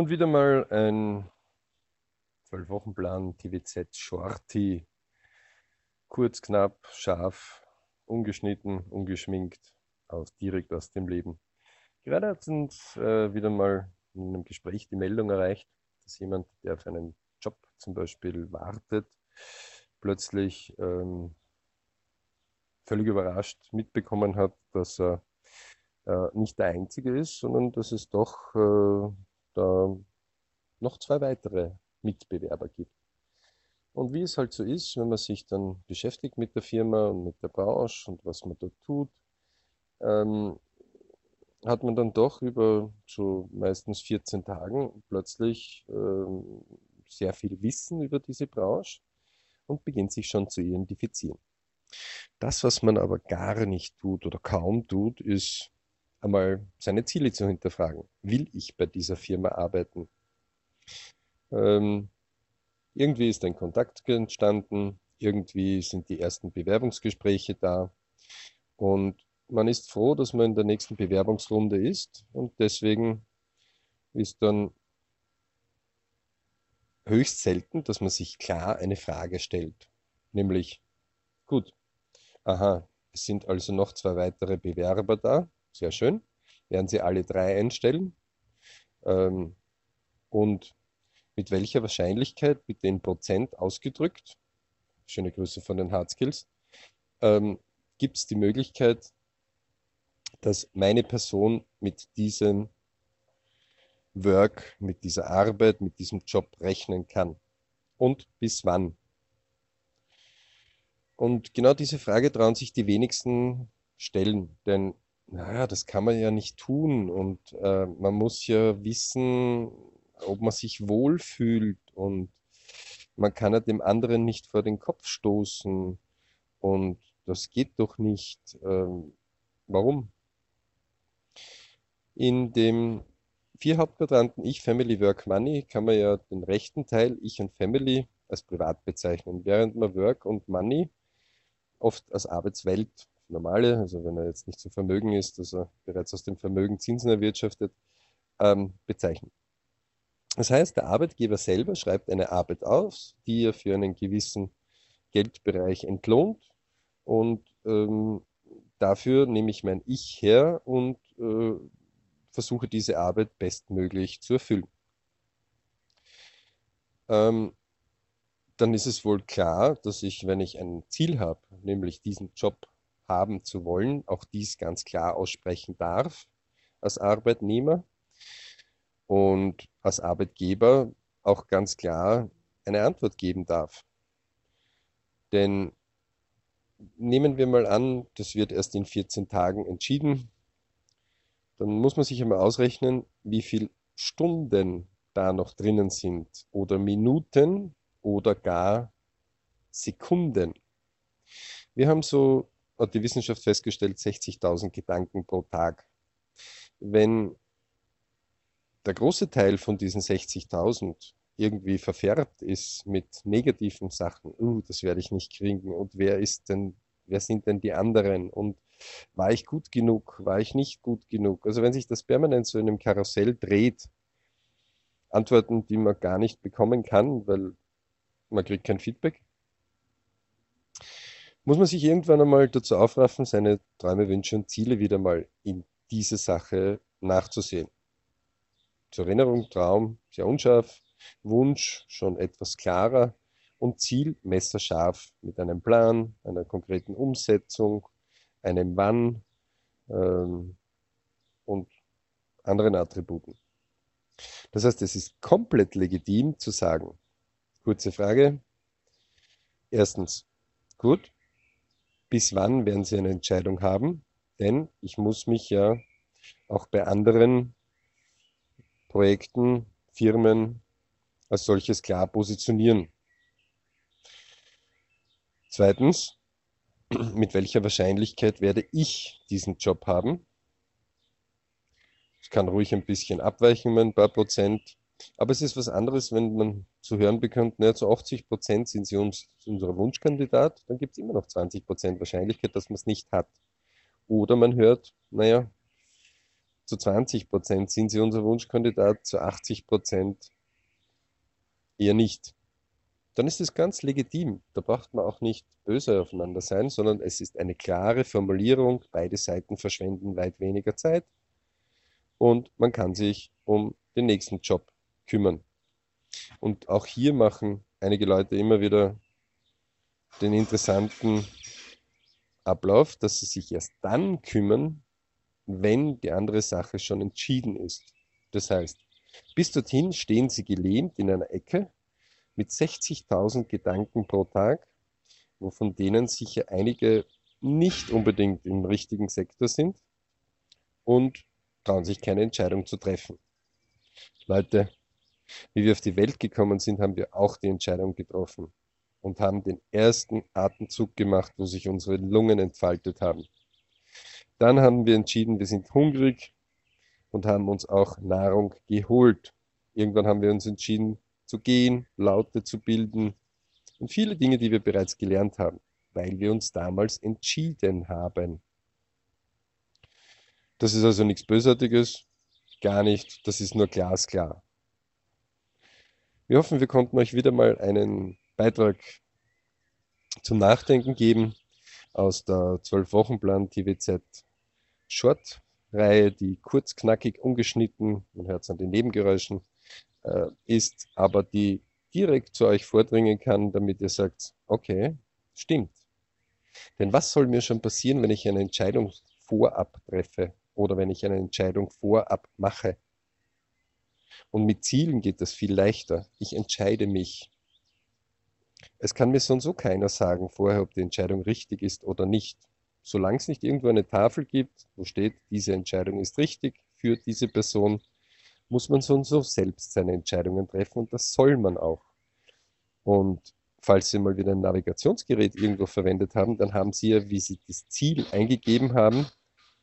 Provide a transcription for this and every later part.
Und wieder mal ein Zwölf-Wochen-Plan TVZ Shorty. Kurz, knapp, scharf, ungeschnitten, ungeschminkt, aus, direkt aus dem Leben. Gerade hat uns äh, wieder mal in einem Gespräch die Meldung erreicht, dass jemand, der auf einen Job zum Beispiel wartet, plötzlich ähm, völlig überrascht mitbekommen hat, dass er äh, nicht der Einzige ist, sondern dass es doch äh, da noch zwei weitere Mitbewerber gibt. Und wie es halt so ist, wenn man sich dann beschäftigt mit der Firma und mit der Branche und was man dort tut, ähm, hat man dann doch über so meistens 14 Tagen plötzlich ähm, sehr viel Wissen über diese Branche und beginnt sich schon zu identifizieren. Das, was man aber gar nicht tut oder kaum tut, ist einmal seine Ziele zu hinterfragen. Will ich bei dieser Firma arbeiten? Ähm, irgendwie ist ein Kontakt entstanden, irgendwie sind die ersten Bewerbungsgespräche da und man ist froh, dass man in der nächsten Bewerbungsrunde ist und deswegen ist dann höchst selten, dass man sich klar eine Frage stellt, nämlich, gut, aha, es sind also noch zwei weitere Bewerber da, sehr schön. Werden Sie alle drei einstellen? Ähm, und mit welcher Wahrscheinlichkeit, mit den Prozent ausgedrückt, schöne Grüße von den Hard Skills, ähm, gibt es die Möglichkeit, dass meine Person mit diesem Work, mit dieser Arbeit, mit diesem Job rechnen kann. Und bis wann? Und genau diese Frage trauen sich die wenigsten stellen, denn naja, das kann man ja nicht tun und äh, man muss ja wissen, ob man sich wohlfühlt und man kann ja dem anderen nicht vor den Kopf stoßen und das geht doch nicht. Ähm, warum? In dem vier Hauptquadranten Ich, Family, Work, Money kann man ja den rechten Teil Ich und Family als privat bezeichnen, während man Work und Money oft als Arbeitswelt normale, also wenn er jetzt nicht so vermögen ist, dass er bereits aus dem Vermögen Zinsen erwirtschaftet, ähm, bezeichnen. Das heißt, der Arbeitgeber selber schreibt eine Arbeit aus, die er für einen gewissen Geldbereich entlohnt und ähm, dafür nehme ich mein Ich her und äh, versuche diese Arbeit bestmöglich zu erfüllen. Ähm, dann ist es wohl klar, dass ich, wenn ich ein Ziel habe, nämlich diesen Job haben zu wollen, auch dies ganz klar aussprechen darf als Arbeitnehmer und als Arbeitgeber auch ganz klar eine Antwort geben darf. Denn nehmen wir mal an, das wird erst in 14 Tagen entschieden, dann muss man sich einmal ausrechnen, wie viele Stunden da noch drinnen sind oder Minuten oder gar Sekunden. Wir haben so hat die Wissenschaft festgestellt, 60.000 Gedanken pro Tag. Wenn der große Teil von diesen 60.000 irgendwie verfärbt ist mit negativen Sachen, uh, das werde ich nicht kriegen und wer ist denn, wer sind denn die anderen und war ich gut genug, war ich nicht gut genug? Also wenn sich das permanent so in einem Karussell dreht, Antworten, die man gar nicht bekommen kann, weil man kriegt kein Feedback, muss man sich irgendwann einmal dazu aufraffen, seine Träume, Wünsche und Ziele wieder mal in diese Sache nachzusehen. Zur Erinnerung, Traum sehr unscharf, Wunsch schon etwas klarer und Ziel messerscharf mit einem Plan, einer konkreten Umsetzung, einem Wann ähm, und anderen Attributen. Das heißt, es ist komplett legitim zu sagen, kurze Frage, erstens, gut, bis wann werden Sie eine Entscheidung haben? Denn ich muss mich ja auch bei anderen Projekten, Firmen als solches klar positionieren. Zweitens, mit welcher Wahrscheinlichkeit werde ich diesen Job haben? Ich kann ruhig ein bisschen abweichen, ein paar Prozent. Aber es ist was anderes, wenn man zu hören bekommt, naja, zu 80 Prozent sind sie uns, unser Wunschkandidat, dann gibt es immer noch 20 Prozent Wahrscheinlichkeit, dass man es nicht hat. Oder man hört, naja, zu 20 Prozent sind Sie unser Wunschkandidat, zu 80 Prozent eher nicht. Dann ist es ganz legitim. Da braucht man auch nicht böse aufeinander sein, sondern es ist eine klare Formulierung. Beide Seiten verschwenden weit weniger Zeit und man kann sich um den nächsten Job kümmern. Und auch hier machen einige Leute immer wieder den interessanten Ablauf, dass sie sich erst dann kümmern, wenn die andere Sache schon entschieden ist. Das heißt, bis dorthin stehen sie gelähmt in einer Ecke mit 60.000 Gedanken pro Tag, wovon denen sicher einige nicht unbedingt im richtigen Sektor sind und trauen sich keine Entscheidung zu treffen. Leute, wie wir auf die Welt gekommen sind, haben wir auch die Entscheidung getroffen und haben den ersten Atemzug gemacht, wo sich unsere Lungen entfaltet haben. Dann haben wir entschieden, wir sind hungrig und haben uns auch Nahrung geholt. Irgendwann haben wir uns entschieden zu gehen, Laute zu bilden und viele Dinge, die wir bereits gelernt haben, weil wir uns damals entschieden haben. Das ist also nichts Bösartiges, gar nicht, das ist nur glasklar. Wir hoffen, wir konnten euch wieder mal einen Beitrag zum Nachdenken geben aus der 12-Wochen-Plan TVZ Short-Reihe, die kurz, knackig, ungeschnitten, man hört es an den Nebengeräuschen, äh, ist, aber die direkt zu euch vordringen kann, damit ihr sagt, okay, stimmt. Denn was soll mir schon passieren, wenn ich eine Entscheidung vorab treffe oder wenn ich eine Entscheidung vorab mache? Und mit Zielen geht das viel leichter. Ich entscheide mich. Es kann mir so und so keiner sagen vorher, ob die Entscheidung richtig ist oder nicht. Solange es nicht irgendwo eine Tafel gibt, wo steht, diese Entscheidung ist richtig für diese Person, muss man so und so selbst seine Entscheidungen treffen und das soll man auch. Und falls Sie mal wieder ein Navigationsgerät irgendwo verwendet haben, dann haben Sie ja, wie Sie das Ziel eingegeben haben,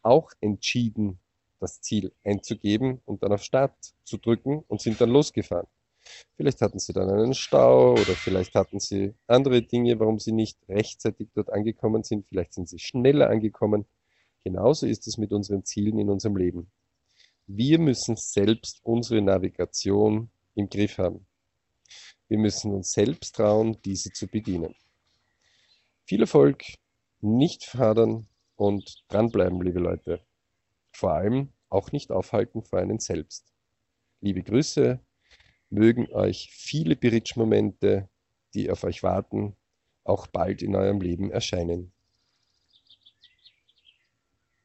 auch entschieden, das Ziel einzugeben und dann auf Start zu drücken und sind dann losgefahren. Vielleicht hatten sie dann einen Stau oder vielleicht hatten sie andere Dinge, warum sie nicht rechtzeitig dort angekommen sind. Vielleicht sind sie schneller angekommen. Genauso ist es mit unseren Zielen in unserem Leben. Wir müssen selbst unsere Navigation im Griff haben. Wir müssen uns selbst trauen, diese zu bedienen. Viel Erfolg, nicht fadern und dranbleiben, liebe Leute. Vor allem auch nicht aufhalten vor einen selbst. Liebe Grüße, mögen euch viele Bridge-Momente, die auf euch warten, auch bald in eurem Leben erscheinen.